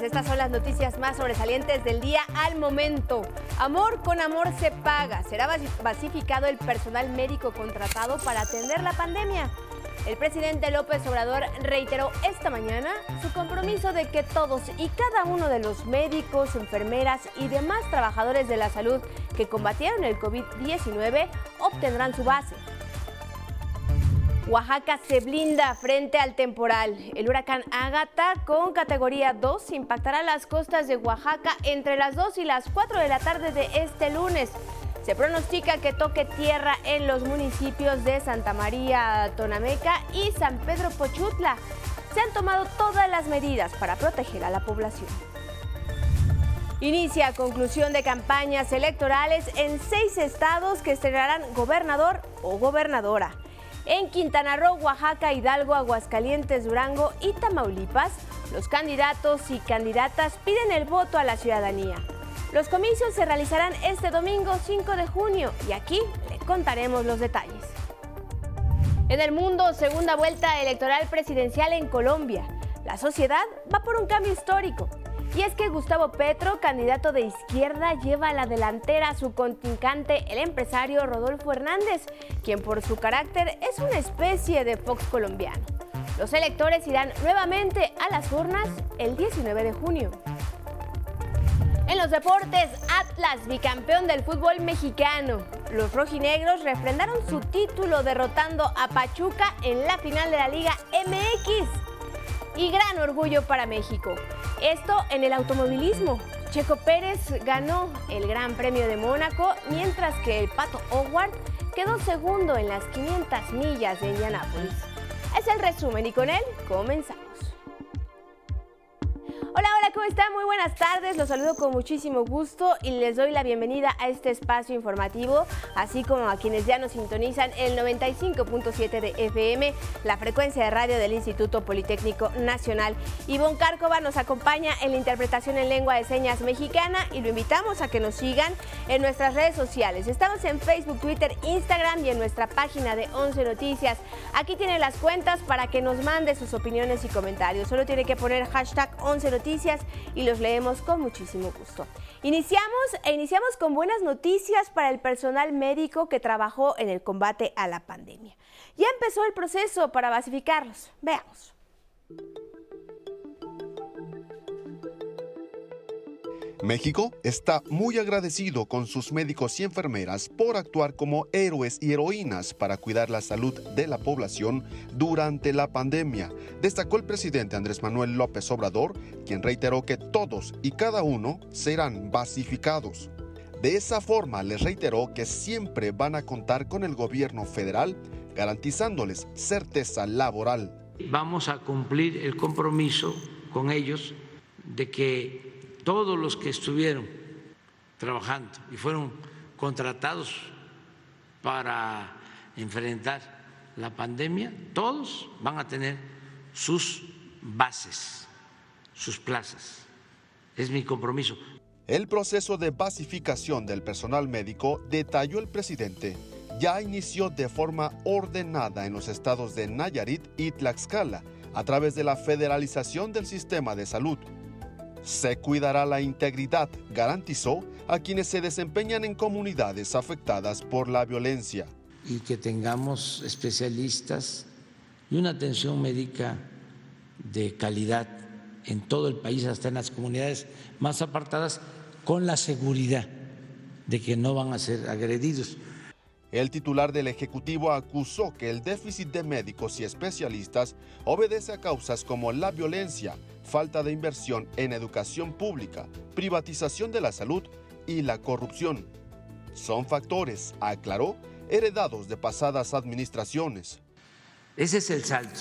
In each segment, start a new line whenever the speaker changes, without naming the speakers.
Estas son las noticias más sobresalientes del día al momento. Amor con amor se paga. Será basificado el personal médico contratado para atender la pandemia. El presidente López Obrador reiteró esta mañana su compromiso de que todos y cada uno de los médicos, enfermeras y demás trabajadores de la salud que combatieron el COVID-19 obtendrán su base. Oaxaca se blinda frente al temporal. El huracán Ágata con categoría 2 impactará las costas de Oaxaca entre las 2 y las 4 de la tarde de este lunes. Se pronostica que toque tierra en los municipios de Santa María Tonameca y San Pedro Pochutla. Se han tomado todas las medidas para proteger a la población. Inicia conclusión de campañas electorales en seis estados que estrenarán gobernador o gobernadora. En Quintana Roo, Oaxaca, Hidalgo, Aguascalientes, Durango y Tamaulipas, los candidatos y candidatas piden el voto a la ciudadanía. Los comicios se realizarán este domingo 5 de junio y aquí le contaremos los detalles. En el mundo, segunda vuelta electoral presidencial en Colombia. La sociedad va por un cambio histórico. Y es que Gustavo Petro, candidato de izquierda, lleva a la delantera a su contrincante, el empresario Rodolfo Hernández, quien por su carácter es una especie de Fox colombiano. Los electores irán nuevamente a las urnas el 19 de junio. En los deportes, Atlas, bicampeón del fútbol mexicano. Los rojinegros refrendaron su título derrotando a Pachuca en la final de la Liga MX. Y gran orgullo para México. Esto en el automovilismo. Checo Pérez ganó el Gran Premio de Mónaco, mientras que el Pato Howard quedó segundo en las 500 millas de Indianápolis. Es el resumen y con él comenzamos. Hola, hola, ¿cómo están? Muy buenas tardes, los saludo con muchísimo gusto y les doy la bienvenida a este espacio informativo, así como a quienes ya nos sintonizan el 95.7 de FM, la frecuencia de radio del Instituto Politécnico Nacional. Ivonne Cárcova nos acompaña en la interpretación en lengua de señas mexicana y lo invitamos a que nos sigan en nuestras redes sociales. Estamos en Facebook, Twitter, Instagram y en nuestra página de 11 Noticias. Aquí tienen las cuentas para que nos mande sus opiniones y comentarios. Solo tiene que poner hashtag 11 Noticias y los leemos con muchísimo gusto. Iniciamos e iniciamos con buenas noticias para el personal médico que trabajó en el combate a la pandemia. Ya empezó el proceso para basificarlos. Veamos.
México está muy agradecido con sus médicos y enfermeras por actuar como héroes y heroínas para cuidar la salud de la población durante la pandemia, destacó el presidente Andrés Manuel López Obrador, quien reiteró que todos y cada uno serán basificados. De esa forma les reiteró que siempre van a contar con el gobierno federal, garantizándoles certeza laboral.
Vamos a cumplir el compromiso con ellos de que todos los que estuvieron trabajando y fueron contratados para enfrentar la pandemia, todos van a tener sus bases, sus plazas. Es mi compromiso.
El proceso de basificación del personal médico, detalló el presidente, ya inició de forma ordenada en los estados de Nayarit y Tlaxcala a través de la federalización del sistema de salud se cuidará la integridad, garantizó, a quienes se desempeñan en comunidades afectadas por la violencia.
Y que tengamos especialistas y una atención médica de calidad en todo el país, hasta en las comunidades más apartadas, con la seguridad de que no van a ser agredidos.
El titular del Ejecutivo acusó que el déficit de médicos y especialistas obedece a causas como la violencia, falta de inversión en educación pública, privatización de la salud y la corrupción. Son factores, aclaró, heredados de pasadas administraciones.
Ese es el salto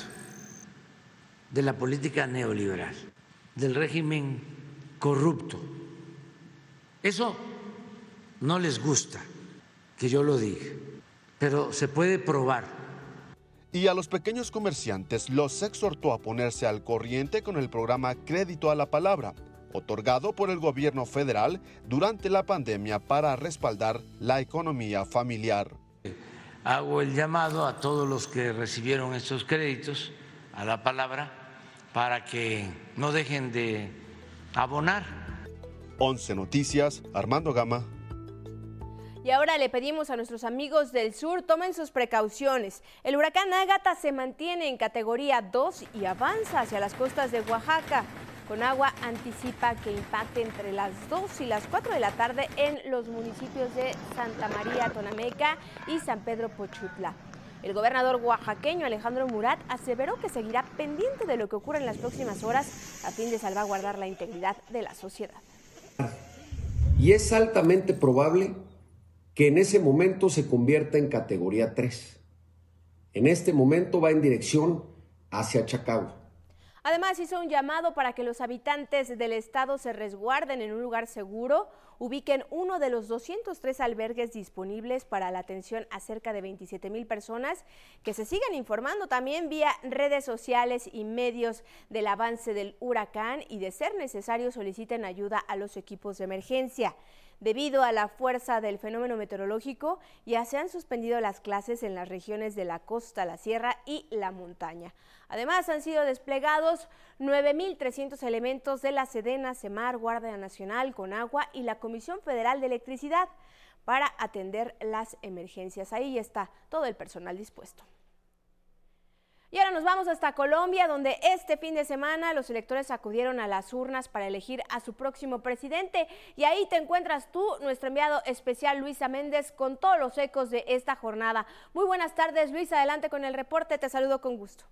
de la política neoliberal, del régimen corrupto. Eso no les gusta que yo lo diga, pero se puede probar.
Y a los pequeños comerciantes los exhortó a ponerse al corriente con el programa Crédito a la Palabra, otorgado por el gobierno federal durante la pandemia para respaldar la economía familiar.
Hago el llamado a todos los que recibieron estos créditos a la palabra para que no dejen de abonar.
11 Noticias, Armando Gama.
Y ahora le pedimos a nuestros amigos del sur tomen sus precauciones. El huracán Ágata se mantiene en categoría 2 y avanza hacia las costas de Oaxaca. Con agua anticipa que impacte entre las 2 y las 4 de la tarde en los municipios de Santa María Tonameca y San Pedro Pochutla. El gobernador oaxaqueño Alejandro Murat aseveró que seguirá pendiente de lo que ocurra en las próximas horas a fin de salvaguardar la integridad de la sociedad.
Y es altamente probable que en ese momento se convierta en categoría 3. En este momento va en dirección hacia Chacagua.
Además, hizo un llamado para que los habitantes del estado se resguarden en un lugar seguro, ubiquen uno de los 203 albergues disponibles para la atención a cerca de 27 mil personas, que se sigan informando también vía redes sociales y medios del avance del huracán y de ser necesario soliciten ayuda a los equipos de emergencia. Debido a la fuerza del fenómeno meteorológico, ya se han suspendido las clases en las regiones de la costa, la sierra y la montaña. Además, han sido desplegados 9.300 elementos de la Sedena, Semar, Guardia Nacional, Conagua y la Comisión Federal de Electricidad para atender las emergencias. Ahí está todo el personal dispuesto. Y ahora nos vamos hasta Colombia, donde este fin de semana los electores acudieron a las urnas para elegir a su próximo presidente. Y ahí te encuentras tú, nuestro enviado especial Luisa Méndez, con todos los ecos de esta jornada. Muy buenas tardes, Luisa. Adelante con el reporte. Te saludo con gusto.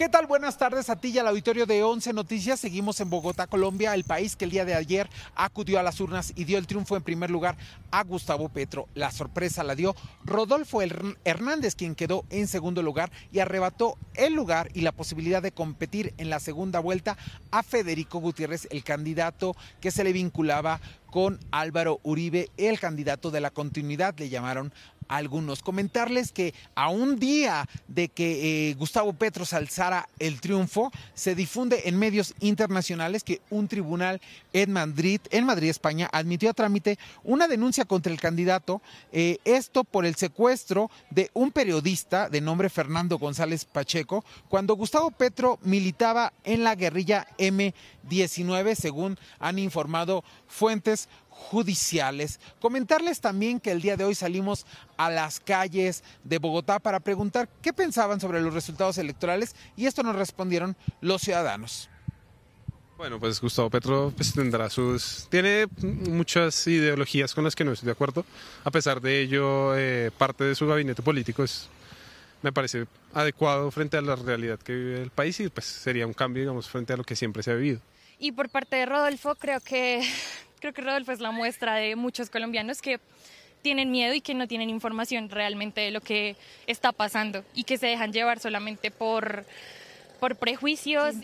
¿Qué tal? Buenas tardes a ti y al auditorio de 11 Noticias. Seguimos en Bogotá, Colombia, el país que el día de ayer acudió a las urnas y dio el triunfo en primer lugar a Gustavo Petro. La sorpresa la dio Rodolfo Hernández, quien quedó en segundo lugar y arrebató el lugar y la posibilidad de competir en la segunda vuelta a Federico Gutiérrez, el candidato que se le vinculaba con Álvaro Uribe, el candidato de la continuidad, le llamaron algunos. Comentarles que a un día de que eh, Gustavo Petro alzara el triunfo, se difunde en medios internacionales que un tribunal en Madrid, en Madrid, España, admitió a trámite una denuncia contra el candidato, eh, esto por el secuestro de un periodista de nombre Fernando González Pacheco, cuando Gustavo Petro militaba en la guerrilla M19, según han informado fuentes judiciales. Comentarles también que el día de hoy salimos a las calles de Bogotá para preguntar qué pensaban sobre los resultados electorales y esto nos respondieron los ciudadanos.
Bueno, pues Gustavo Petro pues, tendrá sus... Tiene muchas ideologías con las que no estoy de acuerdo. A pesar de ello, eh, parte de su gabinete político es, me parece adecuado frente a la realidad que vive el país y pues sería un cambio, digamos, frente a lo que siempre se ha vivido.
Y por parte de Rodolfo, creo que Creo que Rodolfo es la muestra de muchos colombianos que tienen miedo y que no tienen información realmente de lo que está pasando y que se dejan llevar solamente por, por prejuicios.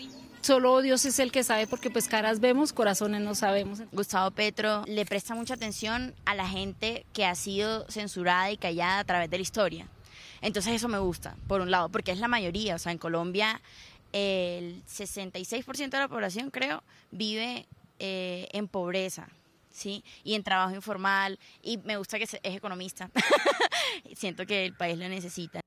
Solo Dios es el que sabe porque pues caras vemos, corazones no sabemos.
Gustavo Petro le presta mucha atención a la gente que ha sido censurada y callada a través de la historia. Entonces eso me gusta, por un lado, porque es la mayoría. O sea, en Colombia el 66% de la población, creo, vive eh, en pobreza, ¿sí? Y en trabajo informal. Y me gusta que es economista. Siento que el país lo necesita.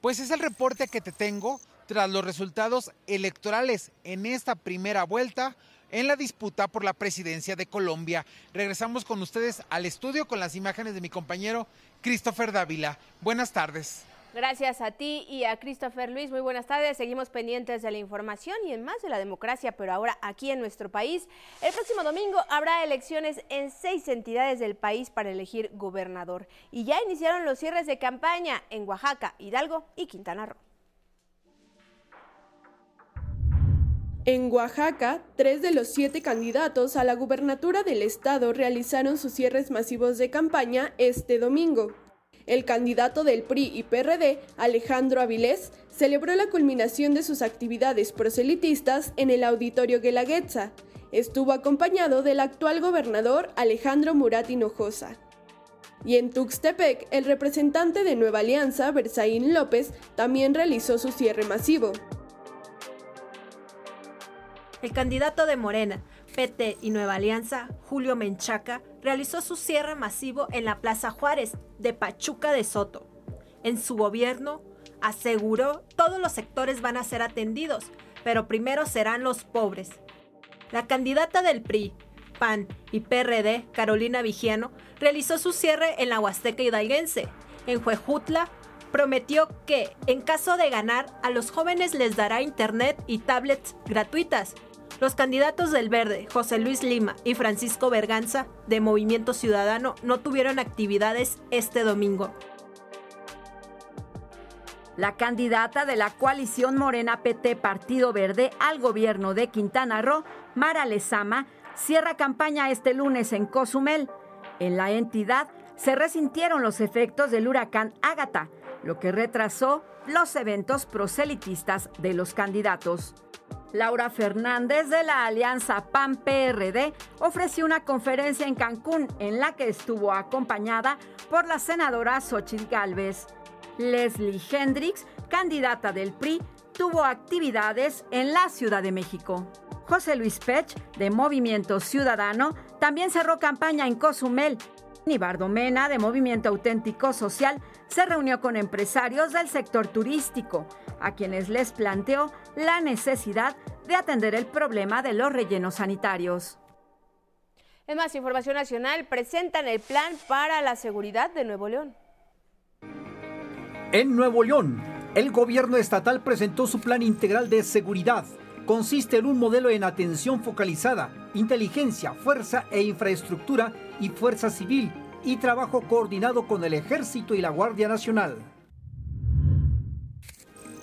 Pues es el reporte que te tengo tras los resultados electorales en esta primera vuelta en la disputa por la presidencia de Colombia. Regresamos con ustedes al estudio con las imágenes de mi compañero Christopher Dávila. Buenas tardes.
Gracias a ti y a Christopher Luis. Muy buenas tardes. Seguimos pendientes de la información y en más de la democracia, pero ahora aquí en nuestro país. El próximo domingo habrá elecciones en seis entidades del país para elegir gobernador. Y ya iniciaron los cierres de campaña en Oaxaca, Hidalgo y Quintana Roo.
En Oaxaca, tres de los siete candidatos a la gubernatura del estado realizaron sus cierres masivos de campaña este domingo. El candidato del PRI y PRD, Alejandro Avilés, celebró la culminación de sus actividades proselitistas en el auditorio Guelaguetza. Estuvo acompañado del actual gobernador Alejandro Murat Hinojosa. Y en Tuxtepec, el representante de Nueva Alianza, Berzaín López, también realizó su cierre masivo.
El candidato de Morena, PT y Nueva Alianza, Julio Menchaca, realizó su cierre masivo en la Plaza Juárez de Pachuca de Soto. En su gobierno, aseguró todos los sectores van a ser atendidos, pero primero serán los pobres. La candidata del PRI, PAN y PRD, Carolina Vigiano, realizó su cierre en la Huasteca Hidalguense. En Juejutla, prometió que, en caso de ganar, a los jóvenes les dará internet y tablets gratuitas. Los candidatos del Verde, José Luis Lima y Francisco Berganza, de Movimiento Ciudadano, no tuvieron actividades este domingo.
La candidata de la coalición Morena PT Partido Verde al gobierno de Quintana Roo, Mara Lezama, cierra campaña este lunes en Cozumel. En la entidad se resintieron los efectos del huracán Ágata, lo que retrasó los eventos proselitistas de los candidatos. Laura Fernández de la Alianza PAN-PRD ofreció una conferencia en Cancún en la que estuvo acompañada por la senadora Xochitl Gálvez. Leslie Hendricks, candidata del PRI, tuvo actividades en la Ciudad de México. José Luis Pech, de Movimiento Ciudadano, también cerró campaña en Cozumel. Nibardo Mena, de Movimiento Auténtico Social, se reunió con empresarios del sector turístico, a quienes les planteó la necesidad de atender el problema de los rellenos sanitarios.
En más información nacional, presentan el plan para la seguridad de Nuevo León.
En Nuevo León, el gobierno estatal presentó su plan integral de seguridad. Consiste en un modelo en atención focalizada, inteligencia, fuerza e infraestructura y fuerza civil y trabajo coordinado con el Ejército y la Guardia Nacional.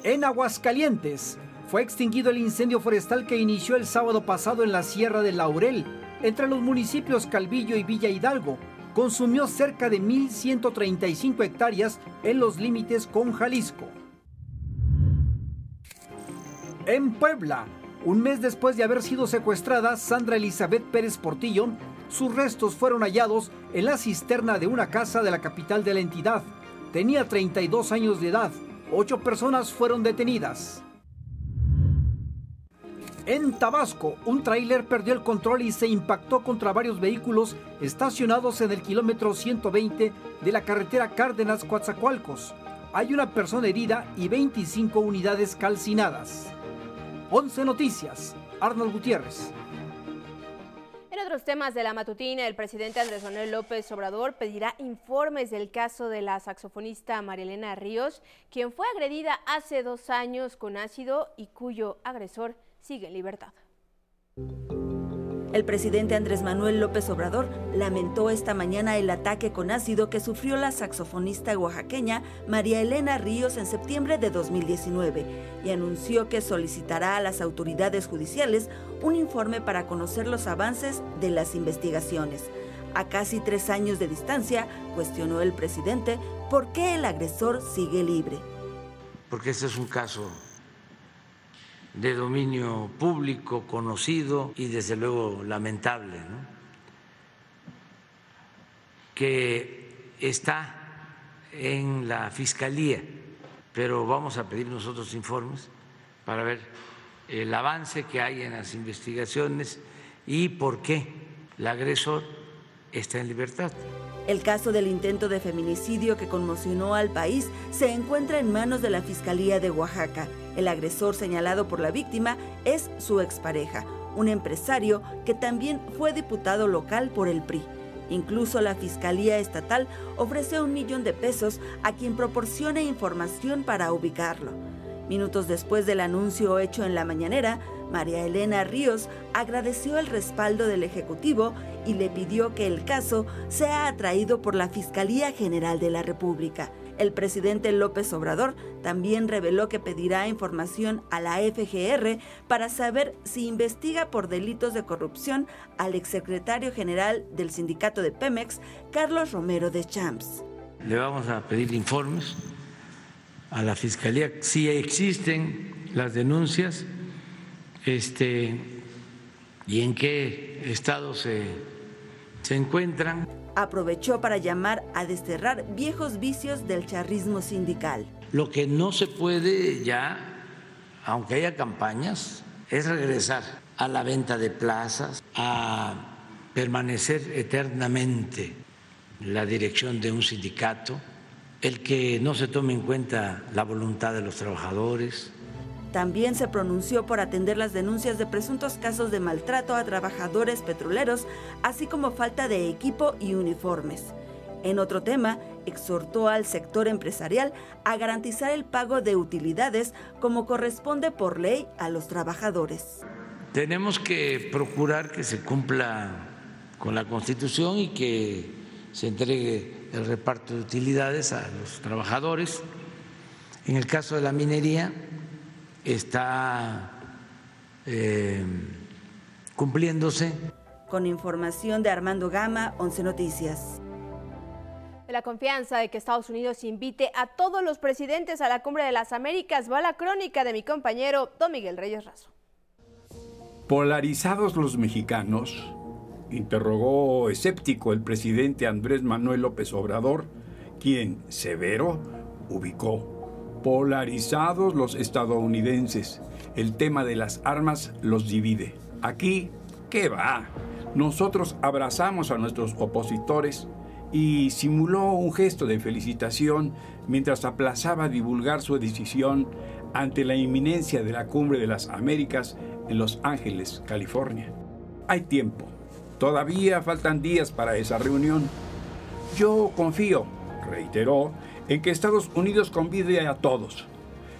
En Aguascalientes, fue extinguido el incendio forestal que inició el sábado pasado en la Sierra de Laurel, entre los municipios Calvillo y Villa Hidalgo, consumió cerca de 1.135 hectáreas en los límites con Jalisco. En Puebla, un mes después de haber sido secuestrada, Sandra Elizabeth Pérez Portillo, sus restos fueron hallados en la cisterna de una casa de la capital de la entidad. Tenía 32 años de edad. Ocho personas fueron detenidas. En Tabasco, un tráiler perdió el control y se impactó contra varios vehículos estacionados en el kilómetro 120 de la carretera Cárdenas-Coatzacoalcos. Hay una persona herida y 25 unidades calcinadas. 11 Noticias, Arnold Gutiérrez.
En otros temas de la matutina, el presidente Andrés Manuel López Obrador pedirá informes del caso de la saxofonista Marielena Ríos, quien fue agredida hace dos años con ácido y cuyo agresor sigue en libertad.
El presidente Andrés Manuel López Obrador lamentó esta mañana el ataque con ácido que sufrió la saxofonista oaxaqueña María Elena Ríos en septiembre de 2019 y anunció que solicitará a las autoridades judiciales un informe para conocer los avances de las investigaciones. A casi tres años de distancia, cuestionó el presidente por qué el agresor sigue libre.
Porque este es un caso de dominio público, conocido y desde luego lamentable, que está en la Fiscalía, pero vamos a pedir nosotros informes para ver el avance que hay en las investigaciones y por qué el agresor está en libertad.
El caso del intento de feminicidio que conmocionó al país se encuentra en manos de la Fiscalía de Oaxaca. El agresor señalado por la víctima es su expareja, un empresario que también fue diputado local por el PRI. Incluso la Fiscalía Estatal ofrece un millón de pesos a quien proporcione información para ubicarlo. Minutos después del anuncio hecho en la mañanera, María Elena Ríos agradeció el respaldo del Ejecutivo y le pidió que el caso sea atraído por la Fiscalía General de la República. El presidente López Obrador también reveló que pedirá información a la FGR para saber si investiga por delitos de corrupción al exsecretario general del sindicato de Pemex, Carlos Romero de Champs.
Le vamos a pedir informes a la Fiscalía si existen las denuncias este, y en qué estado se, se encuentran.
Aprovechó para llamar a desterrar viejos vicios del charrismo sindical.
Lo que no se puede ya, aunque haya campañas, es regresar a la venta de plazas, a permanecer eternamente la dirección de un sindicato, el que no se tome en cuenta la voluntad de los trabajadores,
También se pronunció por atender las denuncias de presuntos casos de maltrato a trabajadores petroleros, así como falta de equipo y uniformes. En otro tema, exhortó al sector empresarial a garantizar el pago de utilidades como corresponde por ley a los trabajadores.
Tenemos que procurar que se cumpla con la Constitución y que se entregue el reparto de utilidades a los trabajadores. En el caso de la minería está eh, cumpliéndose.
Con información de Armando Gama, 11 Noticias
de la confianza de que Estados Unidos invite a todos los presidentes a la Cumbre de las Américas va la crónica de mi compañero Don Miguel Reyes Razo.
Polarizados los mexicanos, interrogó escéptico el presidente Andrés Manuel López Obrador, quien, severo, ubicó. Polarizados los estadounidenses, el tema de las armas los divide. Aquí, ¿qué va? Nosotros abrazamos a nuestros opositores y simuló un gesto de felicitación mientras aplazaba divulgar su decisión ante la inminencia de la Cumbre de las Américas en Los Ángeles, California. Hay tiempo. Todavía faltan días para esa reunión. Yo confío, reiteró, en que Estados Unidos convide a todos.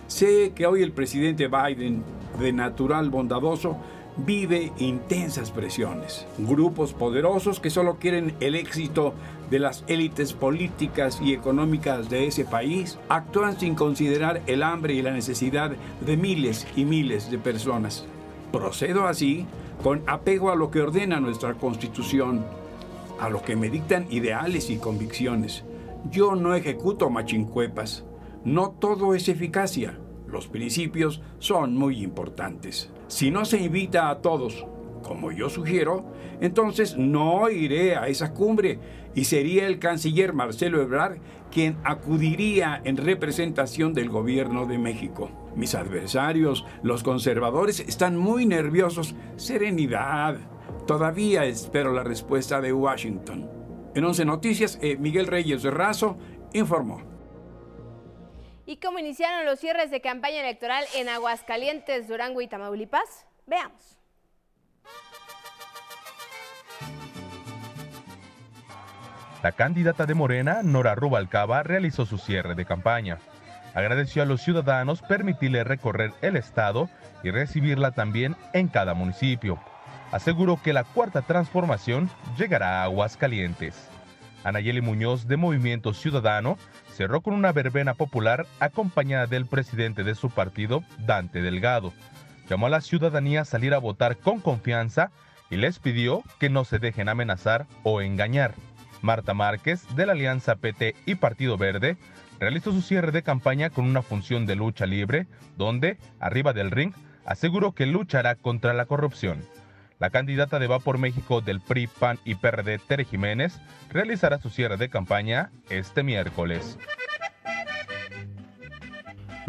Sé que hoy el presidente Biden, de natural bondadoso, vive intensas presiones. Grupos poderosos que solo quieren el éxito de las élites políticas y económicas de ese país actúan sin considerar el hambre y la necesidad de miles y miles de personas. Procedo así con apego a lo que ordena nuestra constitución, a lo que me dictan ideales y convicciones. Yo no ejecuto machincuepas. No todo es eficacia. Los principios son muy importantes. Si no se invita a todos, como yo sugiero, entonces no iré a esa cumbre y sería el canciller Marcelo Ebrard quien acudiría en representación del gobierno de México. Mis adversarios, los conservadores, están muy nerviosos. Serenidad. Todavía espero la respuesta de Washington. En 11 Noticias, eh, Miguel Reyes de Razo informó.
¿Y cómo iniciaron los cierres de campaña electoral en Aguascalientes, Durango y Tamaulipas? Veamos.
La candidata de Morena, Nora Rubalcaba, realizó su cierre de campaña. Agradeció a los ciudadanos permitirle recorrer el estado y recibirla también en cada municipio. Aseguró que la cuarta transformación llegará a Aguascalientes. Anayeli Muñoz de Movimiento Ciudadano cerró con una verbena popular acompañada del presidente de su partido, Dante Delgado. Llamó a la ciudadanía a salir a votar con confianza y les pidió que no se dejen amenazar o engañar. Marta Márquez, de la Alianza PT y Partido Verde, realizó su cierre de campaña con una función de lucha libre, donde, arriba del ring, aseguró que luchará contra la corrupción. La candidata de Va por México del PRI, PAN y PRD, Tere Jiménez, realizará su cierre de campaña este miércoles.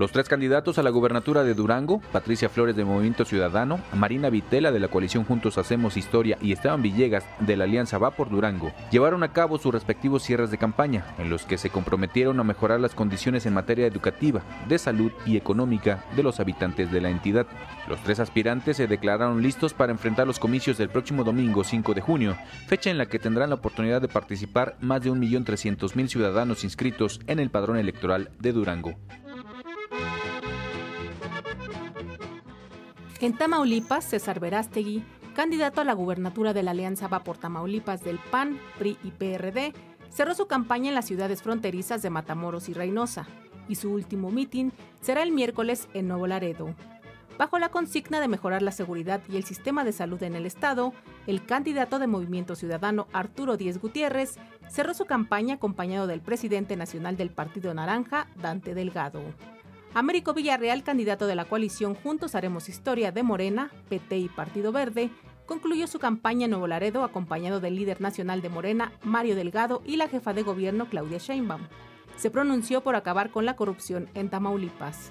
Los tres candidatos a la gubernatura de Durango, Patricia Flores de Movimiento Ciudadano, Marina Vitela de la coalición Juntos Hacemos Historia y Esteban Villegas de la Alianza Va por Durango, llevaron a cabo sus respectivos cierres de campaña, en los que se comprometieron a mejorar las condiciones en materia educativa, de salud y económica de los habitantes de la entidad. Los tres aspirantes se declararon listos para enfrentar los comicios del próximo domingo 5 de junio, fecha en la que tendrán la oportunidad de participar más de 1.300.000 ciudadanos inscritos en el padrón electoral de Durango.
En Tamaulipas, César Verástegui, candidato a la gubernatura de la Alianza Va por Tamaulipas del PAN, PRI y PRD, cerró su campaña en las ciudades fronterizas de Matamoros y Reynosa, y su último mitin será el miércoles en Nuevo Laredo. Bajo la consigna de mejorar la seguridad y el sistema de salud en el Estado, el candidato de Movimiento Ciudadano Arturo Díez Gutiérrez cerró su campaña acompañado del presidente nacional del Partido Naranja, Dante Delgado. Américo Villarreal, candidato de la coalición Juntos Haremos Historia de Morena, PT y Partido Verde, concluyó su campaña en Nuevo Laredo acompañado del líder nacional de Morena, Mario Delgado, y la jefa de gobierno, Claudia Sheinbaum. Se pronunció por acabar con la corrupción en Tamaulipas.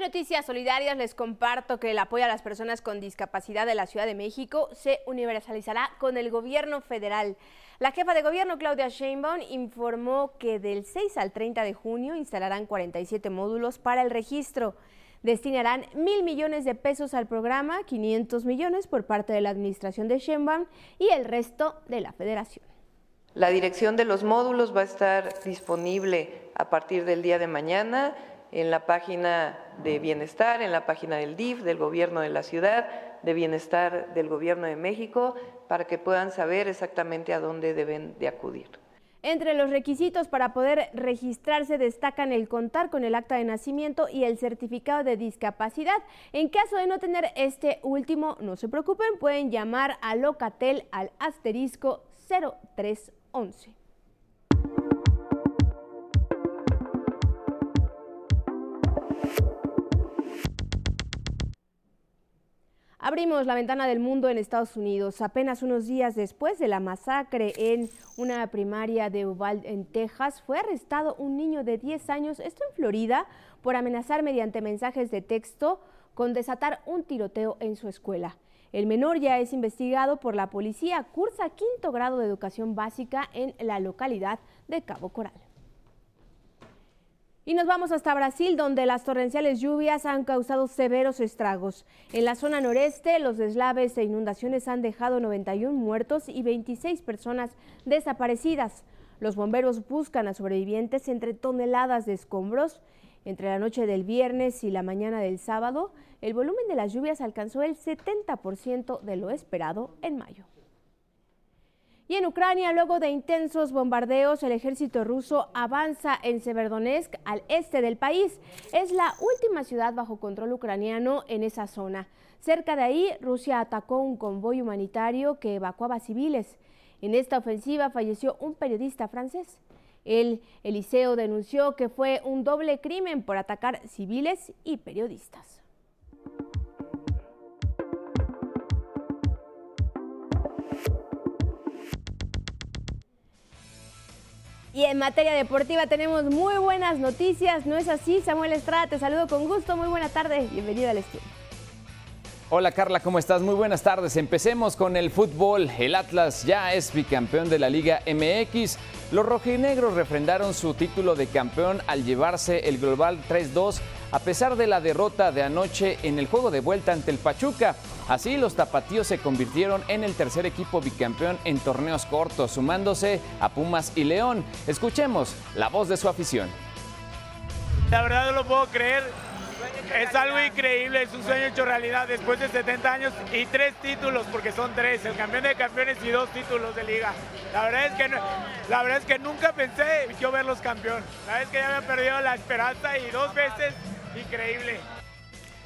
Noticias Solidarias les comparto que el apoyo a las personas con discapacidad de la Ciudad de México se universalizará con el gobierno federal. La jefa de gobierno, Claudia Sheinbaum, informó que del 6 al 30 de junio instalarán 47 módulos para el registro. Destinarán mil millones de pesos al programa, 500 millones por parte de la administración de Sheinbaum y el resto de la federación.
La dirección de los módulos va a estar disponible a partir del día de mañana en la página de bienestar, en la página del DIF, del gobierno de la ciudad, de bienestar del gobierno de México, para que puedan saber exactamente a dónde deben de acudir.
Entre los requisitos para poder registrarse destacan el contar con el acta de nacimiento y el certificado de discapacidad. En caso de no tener este último, no se preocupen, pueden llamar a Locatel al asterisco 0311. Abrimos la ventana del mundo en Estados Unidos. Apenas unos días después de la masacre en una primaria de Uvalde, en Texas, fue arrestado un niño de 10 años, esto en Florida, por amenazar mediante mensajes de texto con desatar un tiroteo en su escuela. El menor ya es investigado por la policía, cursa quinto grado de educación básica en la localidad de Cabo Coral. Y nos vamos hasta Brasil, donde las torrenciales lluvias han causado severos estragos. En la zona noreste, los deslaves e inundaciones han dejado 91 muertos y 26 personas desaparecidas. Los bomberos buscan a sobrevivientes entre toneladas de escombros. Entre la noche del viernes y la mañana del sábado, el volumen de las lluvias alcanzó el 70% de lo esperado en mayo. Y en Ucrania, luego de intensos bombardeos, el ejército ruso avanza en Severodonetsk, al este del país. Es la última ciudad bajo control ucraniano en esa zona. Cerca de ahí, Rusia atacó un convoy humanitario que evacuaba civiles. En esta ofensiva falleció un periodista francés. El Eliseo denunció que fue un doble crimen por atacar civiles y periodistas. Y en materia deportiva tenemos muy buenas noticias, ¿no es así? Samuel Estrada, te saludo con gusto, muy buena tarde, bienvenido al estudio.
Hola Carla, ¿cómo estás? Muy buenas tardes. Empecemos con el fútbol. El Atlas ya es bicampeón de la Liga MX. Los rojinegros refrendaron su título de campeón al llevarse el global 3-2 a pesar de la derrota de anoche en el juego de vuelta ante el Pachuca. Así los tapatíos se convirtieron en el tercer equipo bicampeón en torneos cortos, sumándose a Pumas y León. Escuchemos la voz de su afición.
La verdad no lo puedo creer es algo increíble, es un sueño hecho realidad después de 70 años y tres títulos, porque son tres, el campeón de campeones y dos títulos de liga. La verdad es que, la verdad es que nunca pensé yo verlos campeón. La verdad es que ya había perdido la esperanza y dos veces, increíble.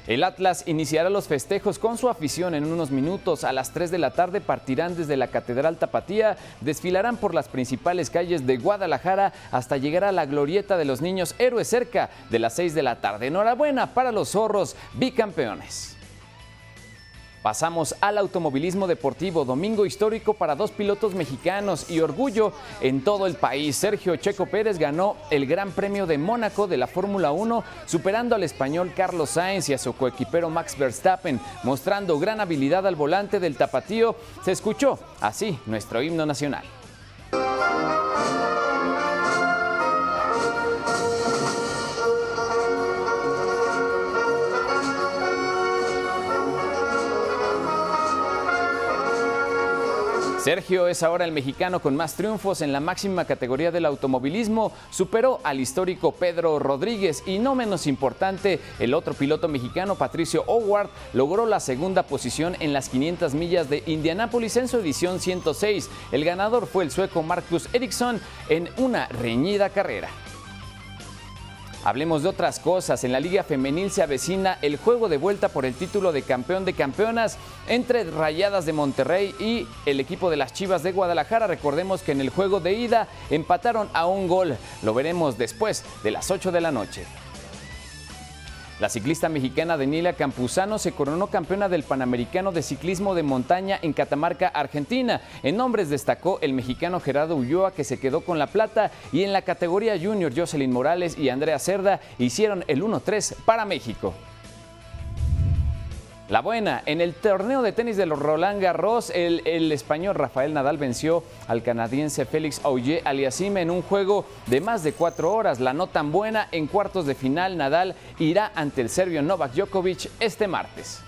El Atlas iniciará los festejos con su afición en unos minutos. A las 3 de la tarde partirán desde la Catedral Tapatía, desfilarán por las principales calles de Guadalajara hasta llegar a la glorieta de los niños héroes cerca de las 6 de la tarde. Enhorabuena para los zorros bicampeones. Pasamos al automovilismo deportivo, domingo histórico para dos pilotos mexicanos y orgullo en todo el país. Sergio Checo Pérez ganó el Gran Premio de Mónaco de la Fórmula 1, superando al español Carlos Sainz y a su coequipero Max Verstappen, mostrando gran habilidad al volante del tapatío. Se escuchó así nuestro himno nacional. Sergio es ahora el mexicano con más triunfos en la máxima categoría del automovilismo. Superó al histórico Pedro Rodríguez y no menos importante, el otro piloto mexicano Patricio Howard logró la segunda posición en las 500 millas de Indianápolis en su edición 106. El ganador fue el sueco Marcus Ericsson en una reñida carrera. Hablemos de otras cosas. En la Liga Femenil se avecina el juego de vuelta por el título de campeón de campeonas entre Rayadas de Monterrey y el equipo de las Chivas de Guadalajara. Recordemos que en el juego de ida empataron a un gol. Lo veremos después de las 8 de la noche. La ciclista mexicana Daniela Campuzano se coronó campeona del Panamericano de Ciclismo de Montaña en Catamarca, Argentina. En nombres destacó el mexicano Gerardo Ulloa, que se quedó con la plata, y en la categoría junior Jocelyn Morales y Andrea Cerda hicieron el 1-3 para México. La buena, en el torneo de tenis de los Roland Garros, el, español Rafael Nadal venció al canadiense Félix Auger Aliassime en un juego de más de cuatro horas. La no tan buena, en cuartos de final Nadal irá ante el serbio Novak Djokovic este martes.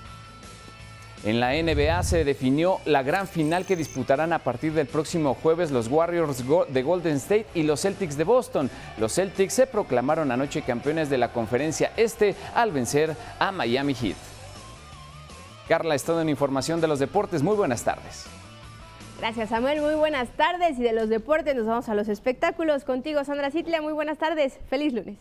En la NBA se definió la gran final que disputarán a partir del próximo jueves los Warriors de Golden State y los Celtics de Boston. Los Celtics se proclamaron anoche campeones de la conferencia este al vencer a Miami Heat. Carla, es en información de los deportes. Muy buenas tardes.
Gracias, Samuel. Muy buenas tardes. Y de los deportes nos vamos a los espectáculos. Contigo, Sandra Citlia. Muy buenas tardes. Feliz lunes.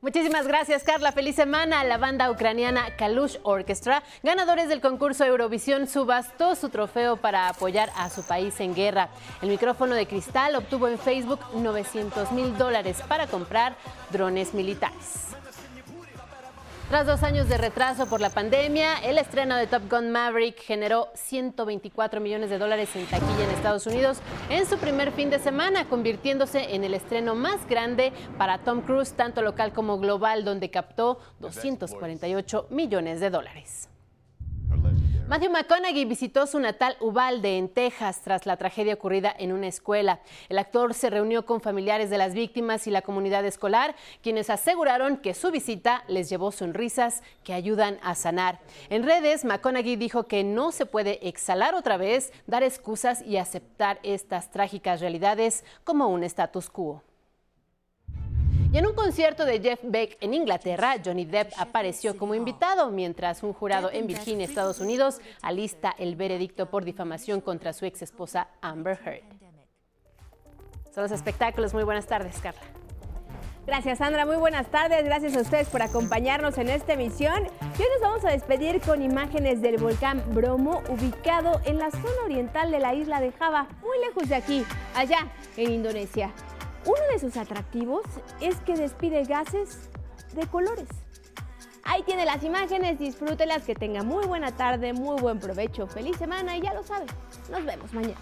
Muchísimas gracias, Carla. Feliz semana. La banda ucraniana Kalush Orchestra, ganadores del concurso Eurovisión, subastó su trofeo para apoyar a su país en guerra. El micrófono de cristal obtuvo en Facebook 900 mil dólares para comprar drones militares. Tras dos años de retraso por la pandemia, el estreno de Top Gun Maverick generó 124 millones de dólares en taquilla en Estados Unidos en su primer fin de semana, convirtiéndose en el estreno más grande para Tom Cruise, tanto local como global, donde captó 248 millones de dólares. Matthew McConaughey visitó su natal Uvalde, en Texas, tras la tragedia ocurrida en una escuela. El actor se reunió con familiares de las víctimas y la comunidad escolar, quienes aseguraron que su visita les llevó sonrisas que ayudan a sanar. En redes, McConaughey dijo que no se puede exhalar otra vez, dar excusas y aceptar estas trágicas realidades como un status quo. Y en un concierto de Jeff Beck en Inglaterra, Johnny Depp apareció como invitado, mientras un jurado en Virginia, Estados Unidos, alista el veredicto por difamación contra su ex esposa Amber Heard. Son los espectáculos. Muy buenas tardes, Carla.
Gracias, Sandra. Muy buenas tardes. Gracias a ustedes por acompañarnos en esta emisión. Y hoy nos vamos a despedir con imágenes del volcán Bromo, ubicado en la zona oriental de la isla de Java, muy lejos de aquí, allá en Indonesia. Uno de sus atractivos es que despide gases de colores. Ahí tiene las imágenes, disfrútelas, que tenga muy buena tarde, muy buen provecho, feliz semana y ya lo saben, nos vemos mañana.